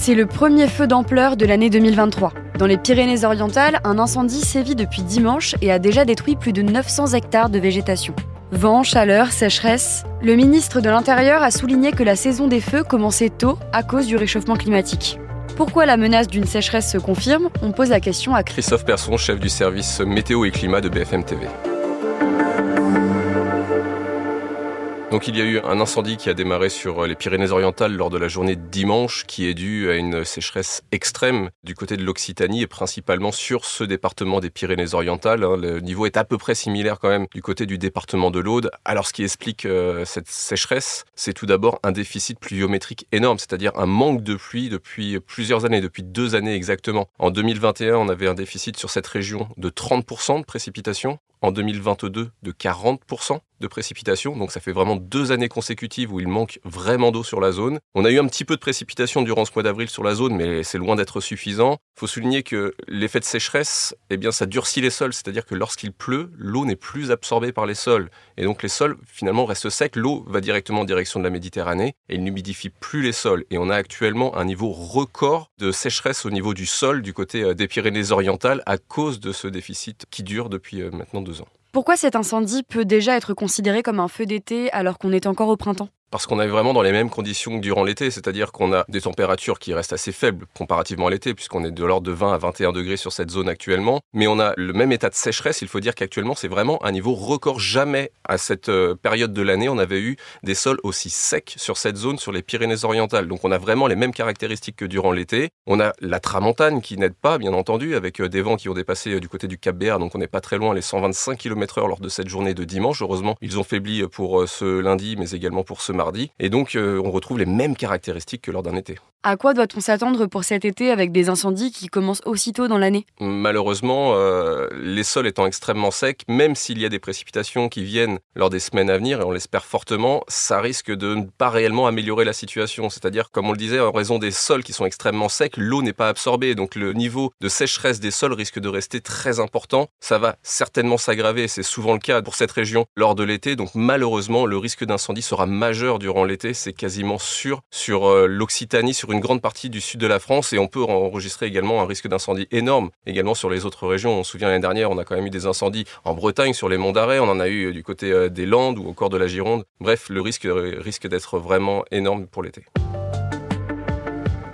C'est le premier feu d'ampleur de l'année 2023. Dans les Pyrénées-Orientales, un incendie sévit depuis dimanche et a déjà détruit plus de 900 hectares de végétation. Vent, chaleur, sécheresse. Le ministre de l'Intérieur a souligné que la saison des feux commençait tôt à cause du réchauffement climatique. Pourquoi la menace d'une sécheresse se confirme? On pose la question à Christophe Persson, chef du service météo et climat de BFM TV. Donc il y a eu un incendie qui a démarré sur les Pyrénées-Orientales lors de la journée de dimanche qui est dû à une sécheresse extrême du côté de l'Occitanie et principalement sur ce département des Pyrénées-Orientales. Hein. Le niveau est à peu près similaire quand même du côté du département de l'Aude. Alors ce qui explique euh, cette sécheresse, c'est tout d'abord un déficit pluviométrique énorme, c'est-à-dire un manque de pluie depuis plusieurs années, depuis deux années exactement. En 2021, on avait un déficit sur cette région de 30% de précipitations en 2022 de 40% de précipitations, donc ça fait vraiment deux années consécutives où il manque vraiment d'eau sur la zone. On a eu un petit peu de précipitations durant ce mois d'avril sur la zone, mais c'est loin d'être suffisant. Il faut souligner que l'effet de sécheresse, eh bien, ça durcit les sols, c'est-à-dire que lorsqu'il pleut, l'eau n'est plus absorbée par les sols, et donc les sols finalement restent secs. L'eau va directement en direction de la Méditerranée et il n'humidifie plus les sols. Et on a actuellement un niveau record de sécheresse au niveau du sol du côté euh, des Pyrénées-Orientales à cause de ce déficit qui dure depuis euh, maintenant Pourquoi cet incendie peut déjà être considéré comme un feu d'été alors qu'on est encore au printemps? Parce qu'on est vraiment dans les mêmes conditions que durant l'été, c'est-à-dire qu'on a des températures qui restent assez faibles comparativement à l'été, puisqu'on est de l'ordre de 20 à 21 degrés sur cette zone actuellement, mais on a le même état de sécheresse, il faut dire qu'actuellement c'est vraiment un niveau record. Jamais à cette euh, période de l'année on avait eu des sols aussi secs sur cette zone, sur les Pyrénées-Orientales. Donc on a vraiment les mêmes caractéristiques que durant l'été. On a la tramontane qui n'aide pas, bien entendu, avec euh, des vents qui ont dépassé euh, du côté du Cap Béar, donc on n'est pas très loin les 125 km/h lors de cette journée de dimanche. Heureusement, ils ont faibli pour ce lundi, mais également pour ce mardi. Et donc, euh, on retrouve les mêmes caractéristiques que lors d'un été. À quoi doit-on s'attendre pour cet été avec des incendies qui commencent aussitôt dans l'année? Malheureusement, euh, les sols étant extrêmement secs, même s'il y a des précipitations qui viennent lors des semaines à venir, et on l'espère fortement, ça risque de ne pas réellement améliorer la situation. C'est-à-dire, comme on le disait, en raison des sols qui sont extrêmement secs, l'eau n'est pas absorbée, donc le niveau de sécheresse des sols risque de rester très important. Ça va certainement s'aggraver, c'est souvent le cas pour cette région lors de l'été, donc malheureusement, le risque d'incendie sera majeur durant l'été, c'est quasiment sûr sur euh, l'Occitanie, sur une grande partie du sud de la France et on peut enregistrer également un risque d'incendie énorme également sur les autres régions. On se souvient l'année dernière, on a quand même eu des incendies en Bretagne sur les monts d'Arrêt, on en a eu du côté euh, des Landes ou encore de la Gironde. Bref, le risque risque d'être vraiment énorme pour l'été.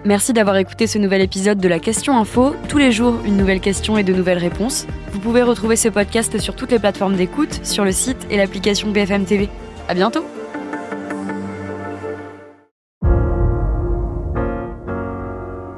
Merci d'avoir écouté ce nouvel épisode de la Question Info. Tous les jours, une nouvelle question et de nouvelles réponses. Vous pouvez retrouver ce podcast sur toutes les plateformes d'écoute, sur le site et l'application BFM TV. À bientôt!